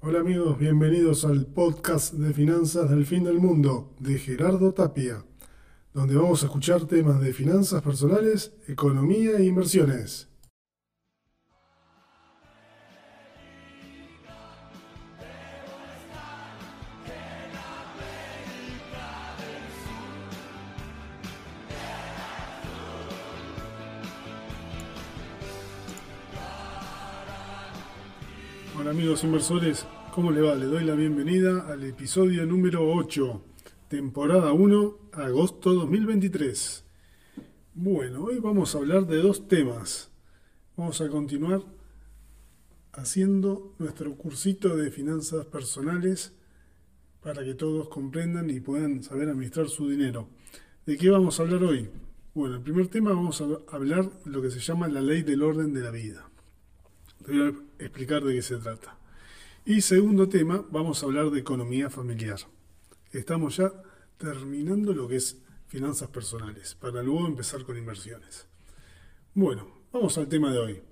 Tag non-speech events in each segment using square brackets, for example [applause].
Hola amigos, bienvenidos al podcast de finanzas del fin del mundo de Gerardo Tapia, donde vamos a escuchar temas de finanzas personales, economía e inversiones. Amigos inversores, ¿cómo le va? Le doy la bienvenida al episodio número 8, temporada 1, agosto 2023. Bueno, hoy vamos a hablar de dos temas. Vamos a continuar haciendo nuestro cursito de finanzas personales para que todos comprendan y puedan saber administrar su dinero. ¿De qué vamos a hablar hoy? Bueno, el primer tema vamos a hablar lo que se llama la ley del orden de la vida. Te voy a explicar de qué se trata. Y segundo tema, vamos a hablar de economía familiar. Estamos ya terminando lo que es finanzas personales, para luego empezar con inversiones. Bueno, vamos al tema de hoy.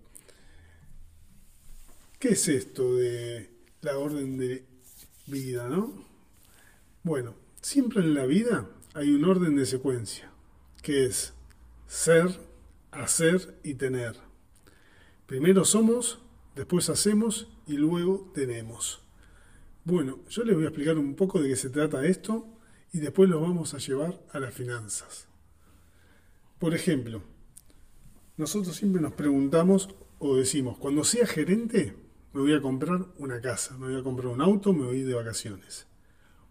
¿Qué es esto de la orden de vida, no? Bueno, siempre en la vida hay un orden de secuencia, que es ser, hacer y tener. Primero somos, después hacemos y luego tenemos. Bueno, yo les voy a explicar un poco de qué se trata esto y después lo vamos a llevar a las finanzas. Por ejemplo, nosotros siempre nos preguntamos o decimos, cuando sea gerente me voy a comprar una casa, me voy a comprar un auto, me voy de vacaciones.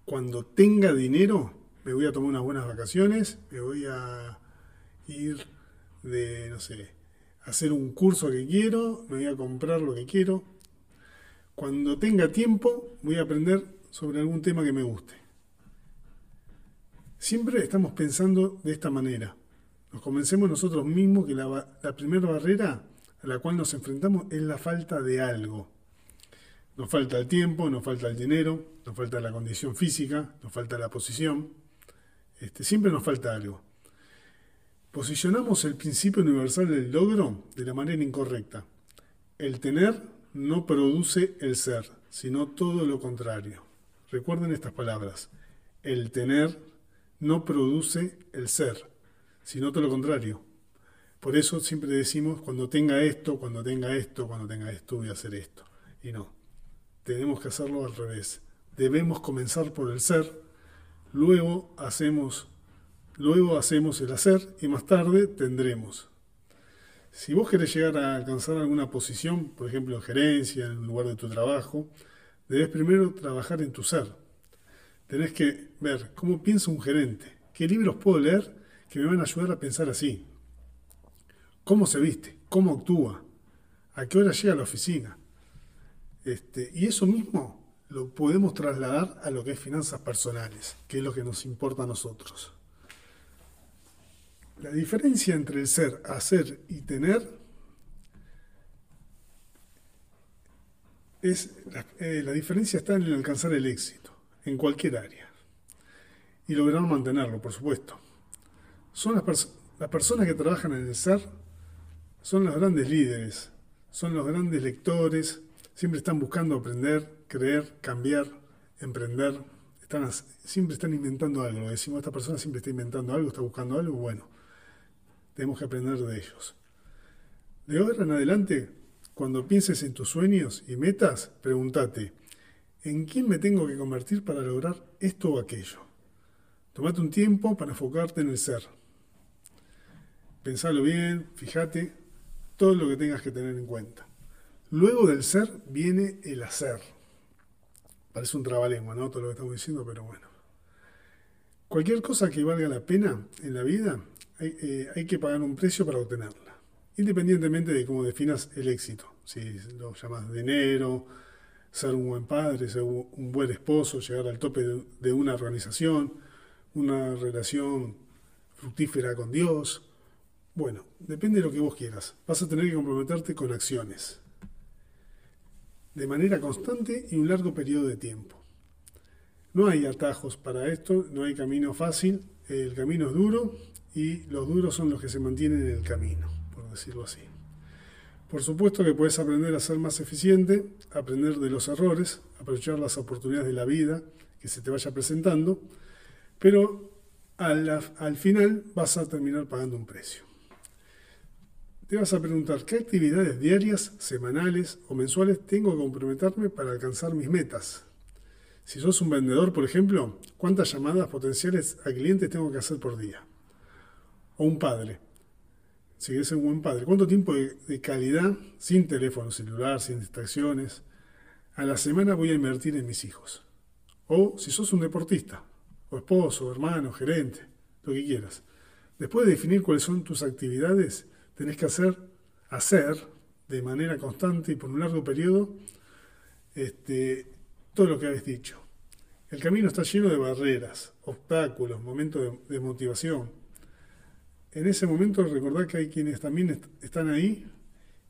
Cuando tenga dinero me voy a tomar unas buenas vacaciones, me voy a ir de, no sé, hacer un curso que quiero, me voy a comprar lo que quiero. Cuando tenga tiempo, voy a aprender sobre algún tema que me guste. Siempre estamos pensando de esta manera. Nos convencemos nosotros mismos que la, primera barrera a la cual nos enfrentamos es la falta de algo. Nos falta el tiempo, nos falta el dinero, nos falta la condición física, nos falta la posición. Este, siempre nos falta algo. Posicionamos el principio universal del logro de la manera incorrecta. El tener no produce el ser, sino todo lo contrario. Recuerden estas palabras. El tener no produce el ser, sino todo lo contrario. Por eso siempre decimos, cuando tenga esto, cuando tenga esto, cuando tenga esto, voy a hacer esto. Y no, tenemos que hacerlo al revés. Debemos comenzar por el ser, luego hacemos Luego hacemos el hacer y más tarde tendremos. Si vos querés llegar a alcanzar alguna posición, por ejemplo en gerencia, en el lugar de tu trabajo, debes primero trabajar en tu ser. Tenés que ver cómo piensa un gerente, qué libros puedo leer que me van a ayudar a pensar así, cómo se viste, cómo actúa, a qué hora llega a la oficina. Este, y eso mismo lo podemos trasladar a lo que es finanzas personales, que es lo que nos importa a nosotros. La diferencia entre el ser, hacer y tener es eh, la, diferencia está en el alcanzar el éxito en cualquier área y lograr mantenerlo, por supuesto. Son las, las personas que trabajan en el ser, son los grandes líderes, son los grandes lectores, siempre están buscando aprender, creer, cambiar, emprender, están, siempre están inventando algo. Decimos, esta persona siempre está inventando algo, está buscando algo, bueno, tenemos que aprender de ellos. De ahora en adelante, cuando pienses en tus sueños y metas, pregúntate, ¿en quién me tengo que convertir para lograr esto o aquello? Tomate un tiempo para enfocarte en el ser. Pensalo bien, fíjate, todo lo que tengas que tener en cuenta. Luego del ser viene el hacer. Parece un trabalengua, ¿no? Todo lo que estamos diciendo, pero bueno. Cualquier cosa que valga la pena en la vida eh, hay, que pagar un precio para obtenerla, independientemente de cómo definas el éxito. Si lo llamas dinero, ser un buen padre, ser un buen esposo, llegar al tope de, una organización, una relación fructífera con Dios. Bueno, depende de lo que vos quieras. Vas a tener que comprometerte con acciones de manera constante y un largo periodo de tiempo. No hay atajos para esto, no hay camino fácil, el camino es duro y los duros son los que se mantienen en el camino, por decirlo así. Por supuesto que puedes aprender a ser más eficiente, aprender de los errores, aprovechar las oportunidades de la vida que se te vaya presentando, pero al, al final vas a terminar pagando un precio. Te vas a preguntar qué actividades diarias, semanales o mensuales tengo que comprometerme para alcanzar mis metas. Si sos un vendedor, por ejemplo, ¿cuántas llamadas potenciales a clientes tengo que hacer por día? O un padre, si ser un buen padre, ¿cuánto tiempo de, calidad, sin teléfono celular, sin distracciones, a la semana voy a invertir en mis hijos? O si sos un deportista, o esposo, hermano, gerente, lo que quieras. Después de definir cuáles son tus actividades, tenés que hacer, hacer de manera constante y por un largo periodo este, todo lo que habéis dicho. El camino está lleno de barreras, obstáculos, momentos de motivación, en ese momento recordad que hay quienes también están ahí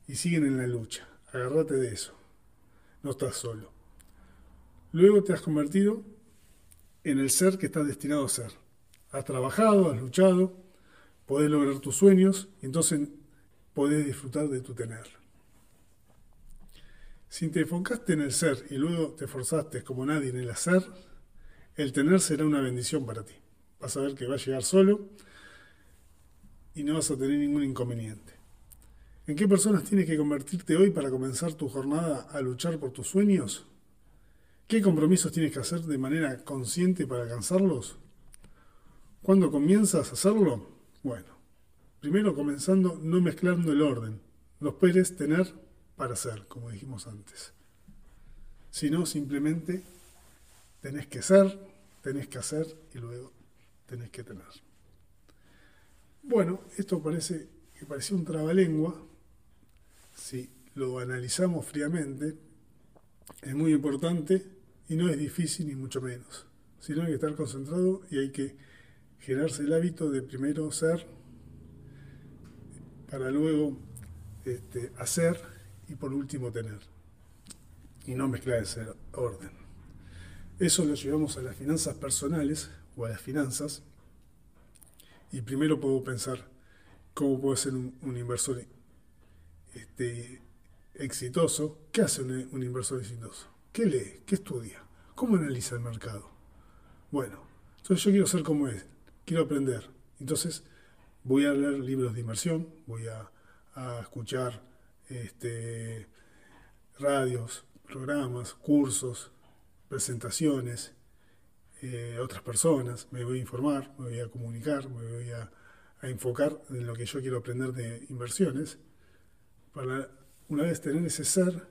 y siguen en la lucha. Agárrate de eso. No estás solo. Luego te has convertido en el ser que estás destinado a ser. Has trabajado, has luchado, podés lograr tus sueños y entonces podés disfrutar de tu tener. Si te enfocaste en el ser y luego te esforzaste como nadie en el hacer, el tener será una bendición para ti. Vas a ver que va a llegar solo y no vas a tener ningún inconveniente. ¿En qué personas tienes que convertirte hoy para comenzar tu jornada a luchar por tus sueños? ¿Qué compromisos tienes que hacer de manera consciente para alcanzarlos? ¿Cuándo comienzas a hacerlo? Bueno, primero comenzando no mezclando el orden. Los puedes tener para hacer, como dijimos antes. Sino simplemente tenés que ser, tenés que hacer y luego tenés que tener. Bueno, esto parece que parecía un trabalengua. Si lo analizamos fríamente, es muy importante y no es difícil ni mucho menos. Sino hay que estar concentrado y hay que generarse el hábito de primero ser para luego este, hacer y por último tener. Y no mezclar ese orden. Eso lo llevamos a las finanzas personales o a las finanzas y primero puedo pensar cómo puedo ser un, inversor este, exitoso. ¿Qué hace un, inversor exitoso? ¿Qué lee? ¿Qué estudia? ¿Cómo analiza el mercado? Bueno, entonces yo quiero ser como él, quiero aprender. Entonces voy a leer libros de inversión, voy a, escuchar este, radios, programas, cursos, presentaciones, eh, otras personas, me voy a informar, me voy a comunicar, me voy a, enfocar en lo que yo quiero aprender de inversiones, para una vez tener ese ser,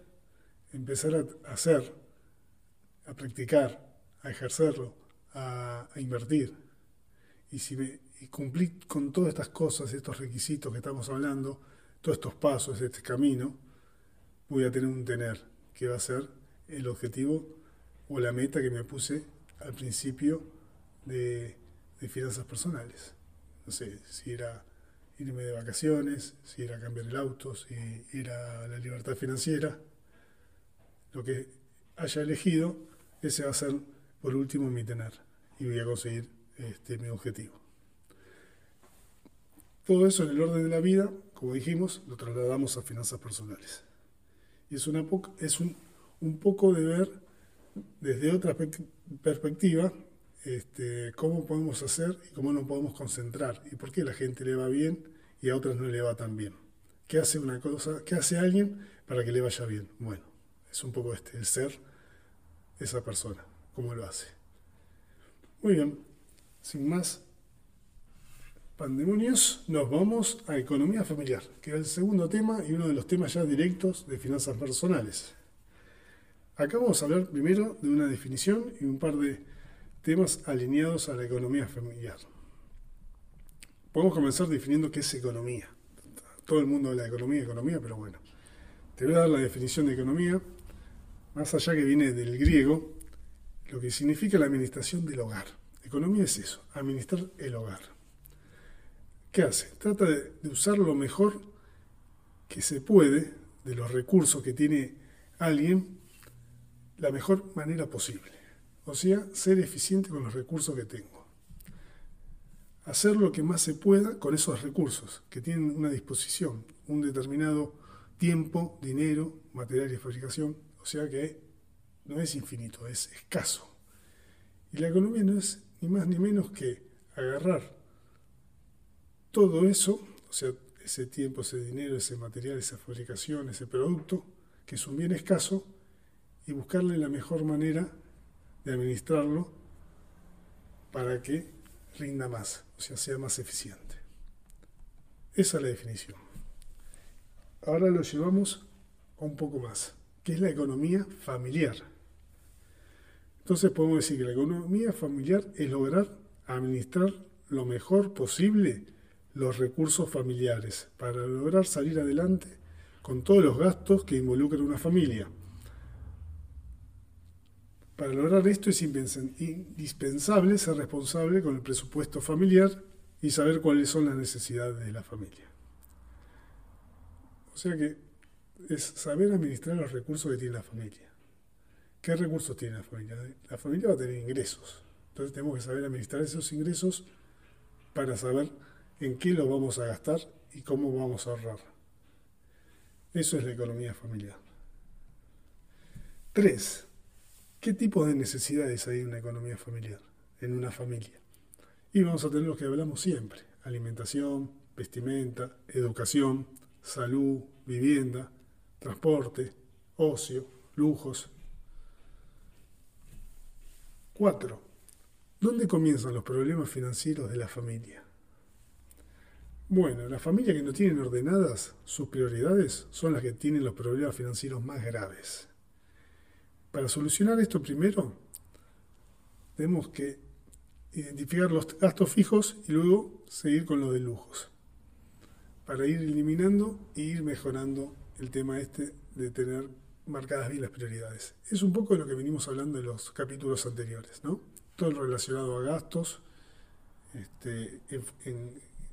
empezar a hacer, a practicar, a ejercerlo, a, invertir. Y si me y cumplir con todas estas cosas, estos requisitos que estamos hablando, todos estos pasos, este camino, voy a tener un tener, que va a ser el objetivo o la meta que me puse al principio de, finanzas personales. No sé, si era irme de vacaciones, si era cambiar el auto, si era la libertad financiera. Lo que haya elegido, ese va a ser por último mi tener y voy a conseguir este, mi objetivo. Todo eso en el orden de la vida, como dijimos, lo trasladamos a finanzas personales. Y es, una es un, un poco de ver desde otra perspectiva este, cómo podemos hacer y cómo nos podemos concentrar y por qué a la gente le va bien y a otras no le va tan bien. ¿Qué hace una cosa, qué hace alguien para que le vaya bien? Bueno, es un poco este, el ser esa persona, cómo lo hace. Muy bien, sin más pandemonios, nos vamos a economía familiar, que es el segundo tema y uno de los temas ya directos de finanzas personales. Acá vamos a hablar primero de una definición y un par de temas alineados a la economía familiar. Podemos comenzar definiendo qué es economía. Todo el mundo habla de economía, economía, pero bueno. Te voy a dar la definición de economía, más allá que viene del griego, lo que significa la administración del hogar. Economía es eso, administrar el hogar. ¿Qué hace? Trata de, de usar lo mejor que se puede de los recursos que tiene alguien la mejor manera posible. O sea, ser eficiente con los recursos que tengo. Hacer lo que más se pueda con esos recursos que tienen una disposición, un determinado tiempo, dinero, material y fabricación, o sea que no es infinito, es escaso. Y la economía no es ni más ni menos que agarrar todo eso, o sea, ese tiempo, ese dinero, ese material, esa fabricación, ese producto, que es un bien escaso, y buscarle la mejor manera de administrarlo para que rinda más, o sea, sea más eficiente. Esa es la definición. Ahora lo llevamos a un poco más, que es la economía familiar. Entonces podemos decir que la economía familiar es lograr administrar lo mejor posible los recursos familiares para lograr salir adelante con todos los gastos que involucran una familia. Para lograr esto es indispensable ser responsable con el presupuesto familiar y saber cuáles son las necesidades de la familia. O sea que es saber administrar los recursos que tiene la familia. ¿Qué recursos tiene la familia? La familia va a tener ingresos. Entonces tenemos que saber administrar esos ingresos para saber en qué los vamos a gastar y cómo vamos a ahorrar. Eso es la economía familiar. Tres, ¿qué tipo de necesidades hay en una economía familiar, en una familia? Y vamos a tener lo que hablamos siempre, alimentación, vestimenta, educación, salud, vivienda, transporte, ocio, lujos. Cuatro, ¿dónde comienzan los problemas financieros de la familia? Bueno, las familias que no tienen ordenadas sus prioridades son las que tienen los problemas financieros más graves. Para solucionar esto primero, tenemos que identificar los gastos fijos y luego seguir con los de lujos. Para ir eliminando e ir mejorando el tema este de tener marcadas bien las prioridades. Es un poco de lo que venimos hablando en los capítulos anteriores, ¿no? Todo relacionado a gastos, este, en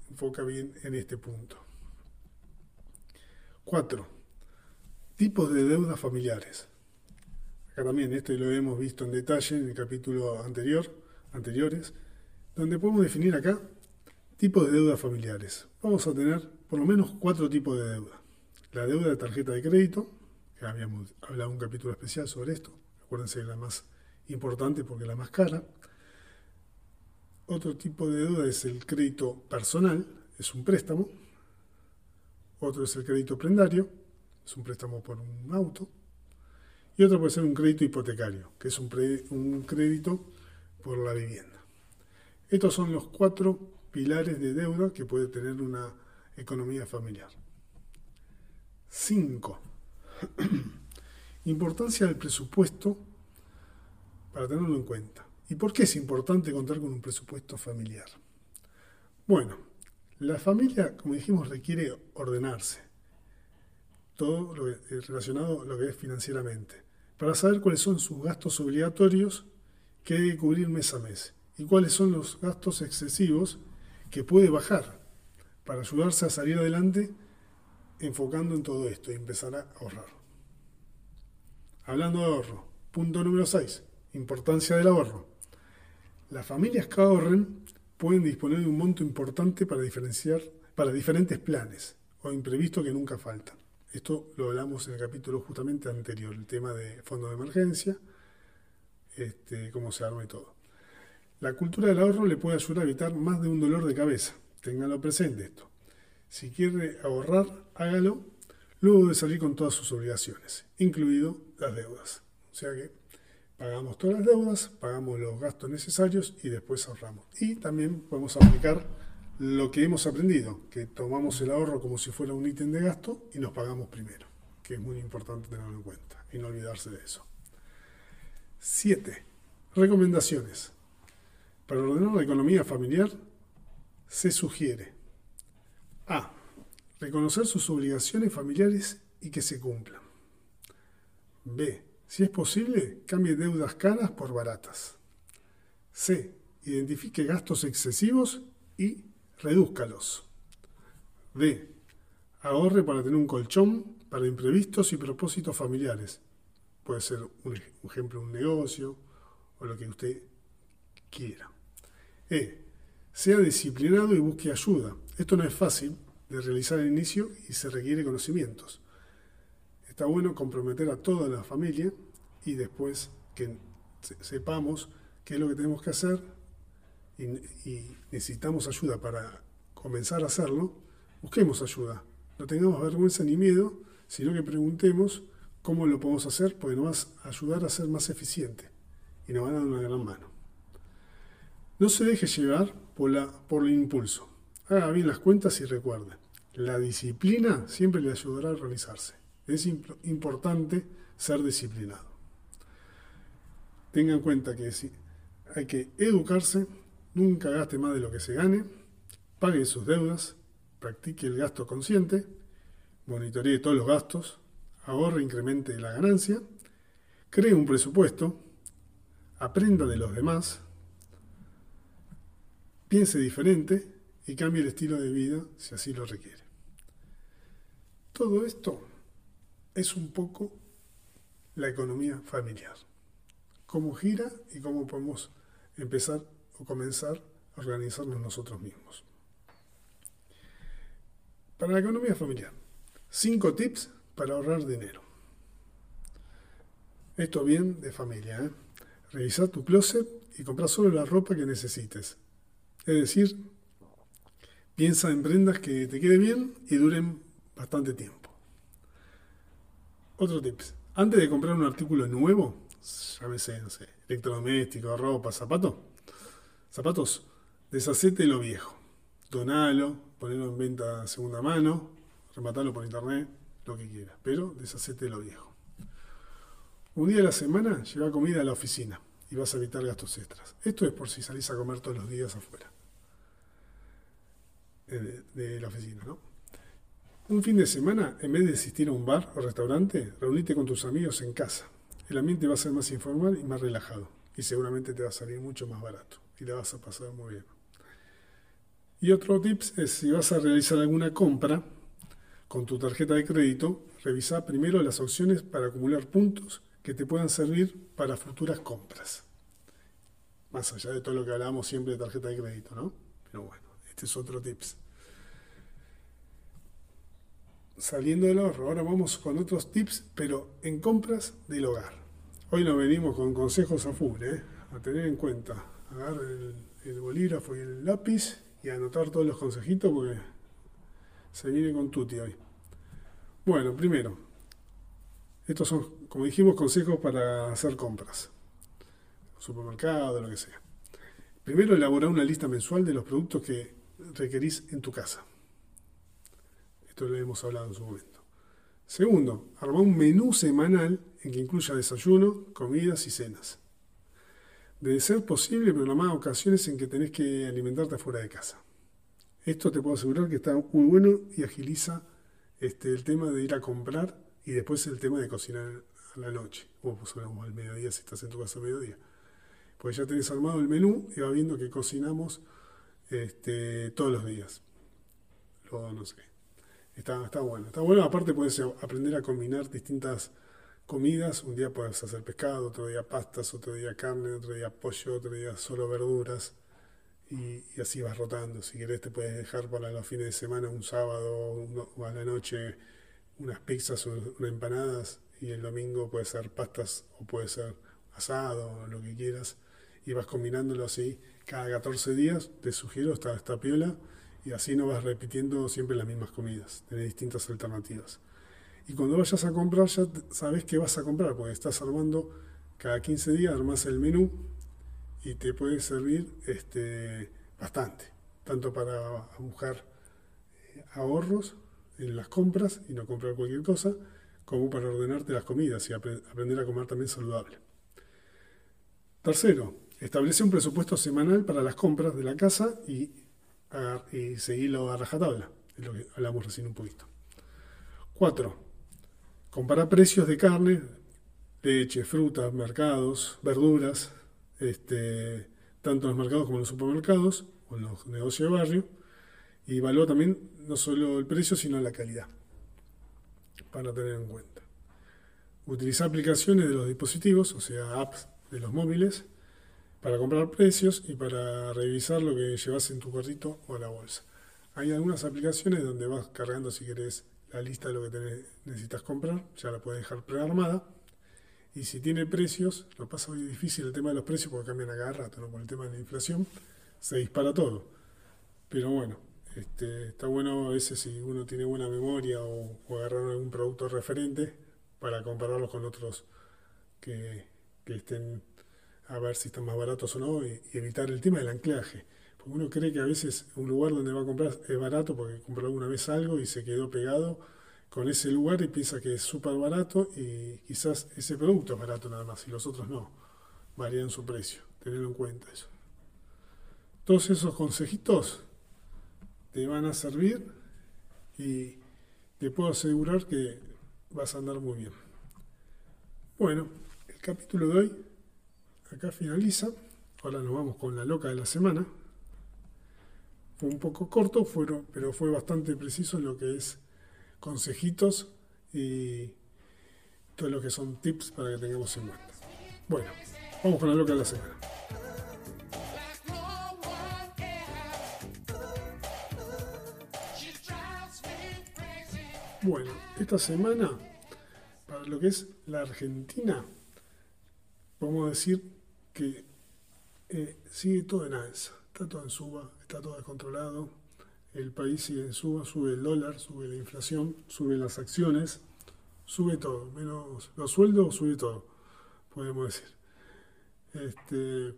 enfoca bien en este punto. 4. Tipos de deudas familiares. Acá también esto lo hemos visto en detalle en el capítulo anterior, anteriores, donde podemos definir acá tipos de deudas familiares. Vamos a tener por lo menos cuatro tipos de deuda. La deuda de tarjeta de crédito, que habíamos hablado un capítulo especial sobre esto, acuérdense que es la más importante porque es la más cara. Otro tipo de deuda es el crédito personal, es un préstamo. Otro es el crédito prendario, es un préstamo por un auto. Y otro puede ser un crédito hipotecario, que es un, un crédito por la vivienda. Estos son los cuatro pilares de deuda que puede tener una economía familiar. 5. [clears throat] Importancia del presupuesto para tenerlo en cuenta. ¿Y por qué es importante contar con un presupuesto familiar? Bueno, la familia, como dijimos, requiere ordenarse. Todo lo relacionado a lo que es financieramente. Para saber cuáles son sus gastos obligatorios que debe cubrir mes a mes. Y cuáles son los gastos excesivos que puede bajar para ayudarse a salir adelante enfocando en todo esto y empezar a ahorrar. Hablando de ahorro, punto número 6, importancia del ahorro. Las familias que ahorren pueden disponer de un monto importante para diferenciar para diferentes planes o imprevistos que nunca faltan. Esto lo hablamos en el capítulo justamente anterior, el tema de fondo de emergencia, este, cómo se arma y todo. La cultura del ahorro le puede ayudar a evitar más de un dolor de cabeza. Ténganlo presente esto. Si quiere ahorrar, hágalo luego de salir con todas sus obligaciones, incluido las deudas. O sea que Pagamos todas las deudas, pagamos los gastos necesarios y después ahorramos. Y también podemos aplicar lo que hemos aprendido, que tomamos el ahorro como si fuera un ítem de gasto y nos pagamos primero, que es muy importante tenerlo en cuenta y no olvidarse de eso. 7. Recomendaciones. Para ordenar la economía familiar se sugiere A. Reconocer sus obligaciones familiares y que se cumplan. B si es posible, cambie deudas caras por baratas. C. Identifique gastos excesivos y redúzcalos. D. Ahorre para tener un colchón para imprevistos y propósitos familiares. Puede ser, un ejemplo, un negocio o lo que usted quiera. E. Sea disciplinado y busque ayuda. Esto no es fácil de realizar al inicio y se requiere conocimientos. está bueno comprometer a toda la familia y después que sepamos qué es lo que tenemos que hacer y, y necesitamos ayuda para comenzar a hacerlo, busquemos ayuda. No tengamos vergüenza ni miedo, sino que preguntemos cómo lo podemos hacer, porque nos va a ayudar a ser más eficiente y nos van a dar una gran mano. No se deje llevar por, la, por el impulso. Haga bien las cuentas y recuerde, la disciplina siempre le ayudará a realizarse. Es importante ser disciplinado. Tenga en cuenta que hay que educarse, nunca gaste más de lo que se gane, pague sus deudas, practique el gasto consciente, monitoree todos los gastos, ahorre, incremente la ganancia, cree un presupuesto, aprenda de los demás, piense diferente y cambie el estilo de vida si así lo requiere. Todo esto es un poco la economía familiar. Cómo gira y cómo podemos empezar comenzar a organizarnos nosotros mismos. Para la economía familiar, cinco tips para ahorrar dinero. Esto bien de familia. ¿eh? Revisar tu closet y comprar solo la ropa que necesites. Es decir, piensa en prendas que te queden bien y duren bastante tiempo. Otro tips. Antes de comprar un artículo nuevo, llámese, no sé, electrodoméstico, ropa, zapato, zapatos, deshacete lo viejo. Donalo, ponelo en venta segunda mano, rematalo por internet, lo que quieras, pero deshacete lo viejo. Un día a la semana lleva comida a la oficina y vas a evitar gastos extras. Esto es por si salís a comer todos los días afuera eh, de, la oficina, ¿no? Un fin de semana, en vez de asistir a un bar o restaurante, reunite con tus amigos en casa. El ambiente va a ser más informal y más relajado. Y seguramente te va a salir mucho más barato. Y la vas a pasar muy bien. Y otro tips es si vas a realizar alguna compra, con tu tarjeta de crédito, revisa primero las opciones para acumular puntos que te puedan servir para futuras compras. Más allá de todo lo que hablábamos siempre de tarjeta de crédito, ¿no? Pero bueno, este es otro tips. Saliendo del ahorro, ahora vamos con otros tips, pero en compras del hogar. Hoy nos venimos con consejos a full, ¿eh? a tener en cuenta. Agarrar el, el bolígrafo y el lápiz y anotar todos los consejitos porque se viene con Tuti hoy. Bueno, primero, estos son, como dijimos, consejos para hacer compras. Supermercado, lo que sea. Primero, elaborar una lista mensual de los productos que requerís en tu casa. Esto lo hemos hablado en su momento. Segundo, armar un menú semanal en que incluya desayuno, comidas y cenas. De ser posible, programar ocasiones en que tenés que alimentarte fuera de casa. Esto te puedo asegurar que está muy bueno y agiliza este, el tema de ir a comprar y después el tema de cocinar a la noche, o pues al mediodía si estás en tu casa a mediodía. Pues ya tenés armado el menú y va viendo que cocinamos este, todos los días. Luego no sé. Está, está bueno. Está bueno, aparte puedes aprender a combinar distintas comidas. Un día puedes hacer pescado, otro día pastas, otro día carne, otro día pollo, otro día solo verduras y, así vas rotando. Si querés te puedes dejar para los fines de semana un sábado o a la noche unas pizzas o unas empanadas y el domingo puede ser pastas o puede ser asado lo que quieras y vas combinándolo así cada 14 días, te sugiero esta, esta piola y así no vas repitiendo siempre las mismas comidas, tenés distintas alternativas. Y cuando vayas a comprar ya sabes qué vas a comprar, porque estás armando cada 15 días, armas el menú y te puede servir este, bastante, tanto para buscar eh, ahorros en las compras y no comprar cualquier cosa, como para ordenarte las comidas y aprender a comer también saludable. Tercero, establece un presupuesto semanal para las compras de la casa y, y seguirlo a rajatabla, es lo que hablamos recién un poquito. Cuatro, compara precios de carne, leche, frutas, mercados, verduras, este, tanto en los mercados como en los supermercados o en los negocios de barrio, y evalúa también no solo el precio, sino la calidad, para tener en cuenta. Utilizar aplicaciones de los dispositivos, o sea, apps de los móviles, para comprar precios y para revisar lo que llevas en tu carrito o la bolsa. Hay algunas aplicaciones donde vas cargando, si querés, la lista de lo que necesitas comprar, ya la puedes dejar prearmada. Y si tiene precios, lo pasa hoy difícil el tema de los precios porque cambian a cada rato. Por el tema de la inflación, se dispara todo. Pero bueno, este, está bueno a veces si uno tiene buena memoria o, agarrar algún producto referente para compararlos con otros que, estén a ver si están más baratos o no y, evitar el tema del anclaje. Uno cree que a veces un lugar donde va a comprar es barato porque compró alguna vez algo y se quedó pegado con ese lugar y piensa que es súper barato y quizás ese producto es barato nada más y los otros no. Varían su precio. Tenerlo en cuenta eso. Todos esos consejitos te van a servir y te puedo asegurar que vas a andar muy bien. Bueno, el capítulo de hoy acá finaliza. Ahora nos vamos con la loca de la semana. Fue un poco corto, pero fue bastante preciso en lo que es consejitos y todo lo que son tips para que tengamos en cuenta. Bueno, vamos con la loca de la semana. Bueno, esta semana, para lo que es la Argentina, podemos decir que eh, sigue todo en alza, está todo en suba, está todo descontrolado, el país sigue en suba, sube el dólar, sube la inflación, sube las acciones, sube todo, menos los sueldos, sube todo, podemos decir. Este,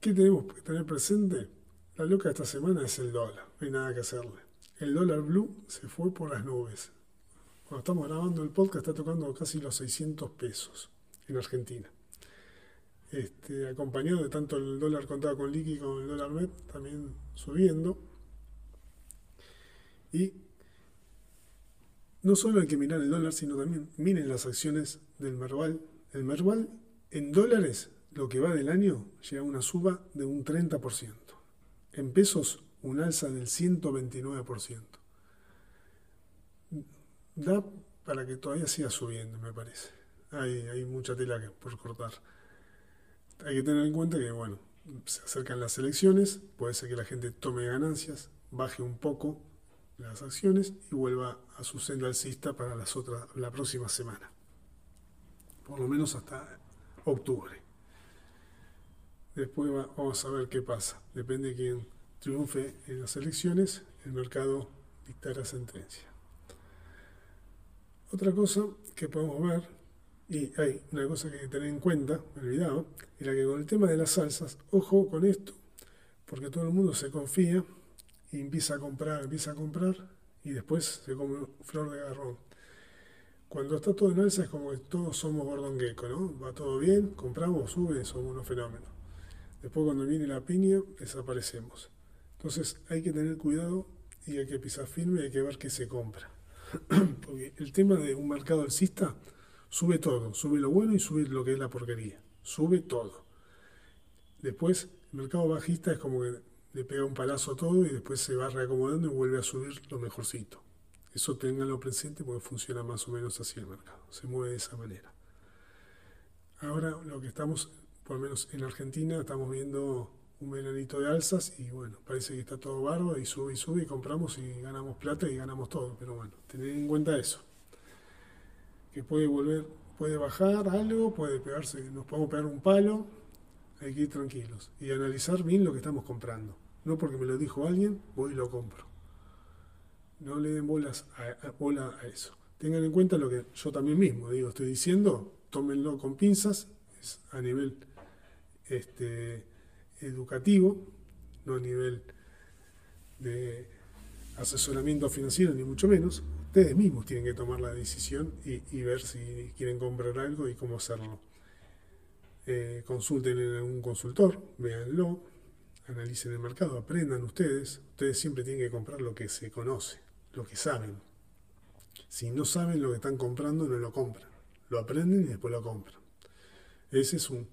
¿Qué tenemos que tener presente? La loca de esta semana es el dólar, no hay nada que hacerle el dólar blue se fue por las nubes. Cuando estamos grabando el podcast está tocando casi los 600 pesos en Argentina. Este, acompañado de tanto el dólar contado con liqui como el dólar net también subiendo. Y no solo hay que mirar el dólar, sino también miren las acciones del Merval. El Merval en dólares, lo que va del año, llega a una suba de un 30%. En pesos, un alza del 129%. Da para que todavía siga subiendo, me parece. Hay, hay mucha tela por cortar. Hay que tener en cuenta que, bueno, se acercan las elecciones, puede ser que la gente tome ganancias, baje un poco las acciones y vuelva a su senda alcista para la próxima semana. Por lo menos hasta octubre. Después vamos a ver qué pasa. Depende de quién triunfe en las elecciones, el mercado dictará sentencia. Otra cosa que podemos ver, y hay una cosa que hay que tener en cuenta, me he olvidado, la que con el tema de las salsas, ojo con esto, porque todo el mundo se confía y empieza a comprar, empieza a comprar y después se come flor de garrón. Cuando está todo en alza es como que todos somos Gordon Gecko, ¿no? Va todo bien, compramos, sube, somos unos fenómenos. Después cuando viene la piña, desaparecemos. Entonces hay que tener cuidado y hay que pisar firme y hay que ver qué se compra. [clears throat] Porque el tema de un mercado alcista sube todo, sube lo bueno y sube lo que es la porquería, sube todo. Después el mercado bajista es como que le pega un palazo a todo y después se va reacomodando y vuelve a subir lo mejorcito. Eso tenganlo presente porque funciona más o menos así el mercado, se mueve de esa manera. Ahora lo que estamos, por lo menos en Argentina, estamos viendo un veranito de alzas y bueno, parece que está todo barro y sube y sube y compramos y ganamos plata y ganamos todo. Pero bueno, tener en cuenta eso. Que puede volver, puede bajar algo, puede pegarse, nos podemos pegar un palo, hay que ir tranquilos y analizar bien lo que estamos comprando. No porque me lo dijo alguien, voy y lo compro. No le den bolas a, bola a eso. Tengan en cuenta lo que yo también mismo digo, estoy diciendo, tómenlo con pinzas, es a nivel este, educativo, no a nivel de asesoramiento financiero, ni mucho menos. Ustedes mismos tienen que tomar la decisión y, ver si quieren comprar algo y cómo hacerlo. Eh, consulten en algún consultor, véanlo, analicen el mercado, aprendan ustedes. Ustedes siempre tienen que comprar lo que se conoce, lo que saben. Si no saben lo que están comprando, no lo compran. Lo aprenden y después lo compran. Ese es un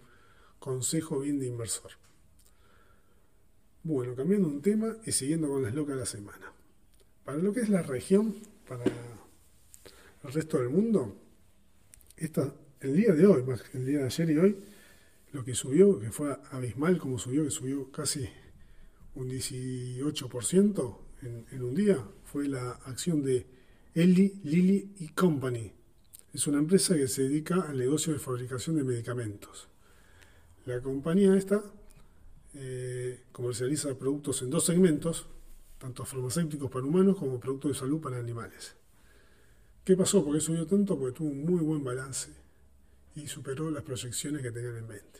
consejo bien de inversor. Bueno, cambiando un tema y siguiendo con las locas de la semana. Para lo que es la región, para el resto del mundo, esta, el día de hoy, más que el día de ayer y hoy, lo que subió, que fue abismal como subió, que subió casi un 18% en, en un día fue la acción de Eli Lilly y Company. Es una empresa que se dedica al negocio de fabricación de medicamentos. La compañía esta eh, comercializa productos en dos segmentos, tanto farmacéuticos para humanos como productos de salud para animales. ¿Qué pasó? ¿Por qué subió tanto? Porque tuvo un muy buen balance y superó las proyecciones que tenían en mente.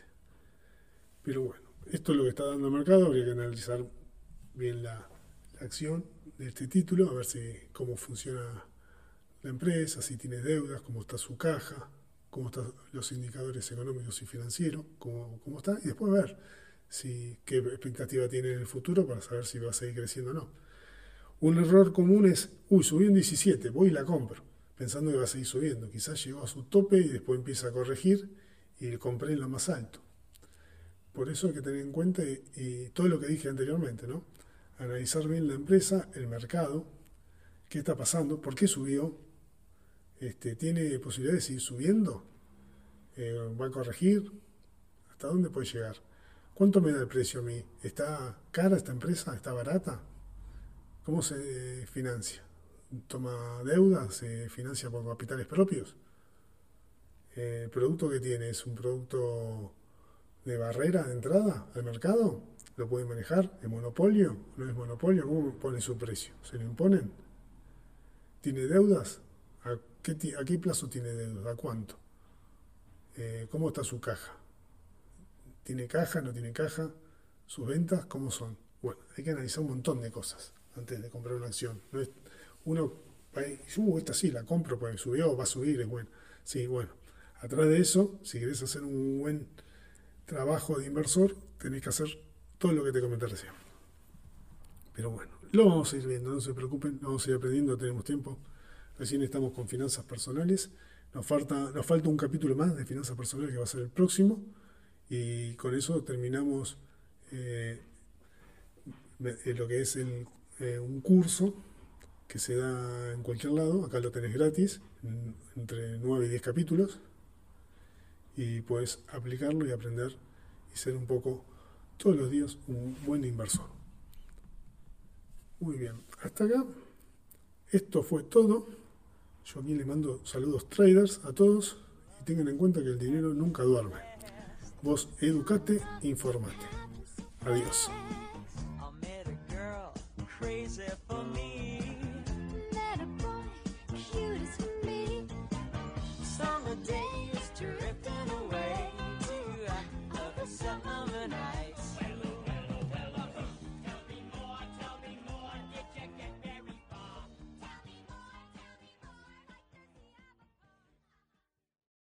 Pero bueno, esto es lo que está dando el mercado, habría que analizar bien la, la acción de este título, a ver si cómo funciona la empresa, si tiene deudas, cómo está su caja, cómo están los indicadores económicos y financieros, cómo, cómo está, y después ver si, qué expectativa tiene en el futuro para saber si va a seguir creciendo o no. Un error común es, uy, subió en 17, voy y la compro, pensando que va a seguir subiendo. Quizás llegó a su tope y después empieza a corregir y le compré en lo más alto. Por eso hay que tener en cuenta y todo lo que dije anteriormente, ¿no? Analizar bien la empresa, el mercado, qué está pasando, por qué subió, este, tiene posibilidad de seguir subiendo, eh, va a corregir, hasta dónde puede llegar. ¿Cuánto me da el precio a mí? ¿Está cara esta empresa? ¿Está barata? ¿Cómo se financia? ¿Toma deuda? ¿Se financia por capitales propios? ¿El producto que tiene es un producto de barrera de entrada al mercado? ¿Lo puede manejar? ¿Es monopolio? ¿No es monopolio? ¿Cómo pone su precio? ¿Se lo imponen? ¿Tiene deudas? ¿A qué, a qué plazo tiene deuda? ¿A cuánto? Eh, ¿Cómo está su caja? ¿Tiene caja? ¿No tiene caja? ¿Sus ventas? ¿Cómo son? Bueno, hay que analizar un montón de cosas antes de comprar una acción. No es, uno uh, esta sí la compro porque subió, va a subir, es bueno. Sí, bueno. Atrás de eso, si querés hacer un buen trabajo de inversor, tenés que hacer todo lo que te comenté recién. Pero bueno, lo vamos a ir viendo, no se preocupen, vamos a ir aprendiendo, tenemos tiempo. Recién estamos con finanzas personales. Nos falta, nos falta un capítulo más de finanzas personales que va a ser el próximo. Y con eso terminamos eh, lo que es el, eh, un curso que se da en cualquier lado. Acá lo tenés gratis, entre 9 y 10 capítulos. Y puedes aplicarlo y aprender y ser un poco todos los días un buen inversor. Muy bien, hasta acá. Esto fue todo. Yo aquí le mando saludos traders a todos y tengan en cuenta que el dinero nunca duerme. Vos educate, informate. Adiós.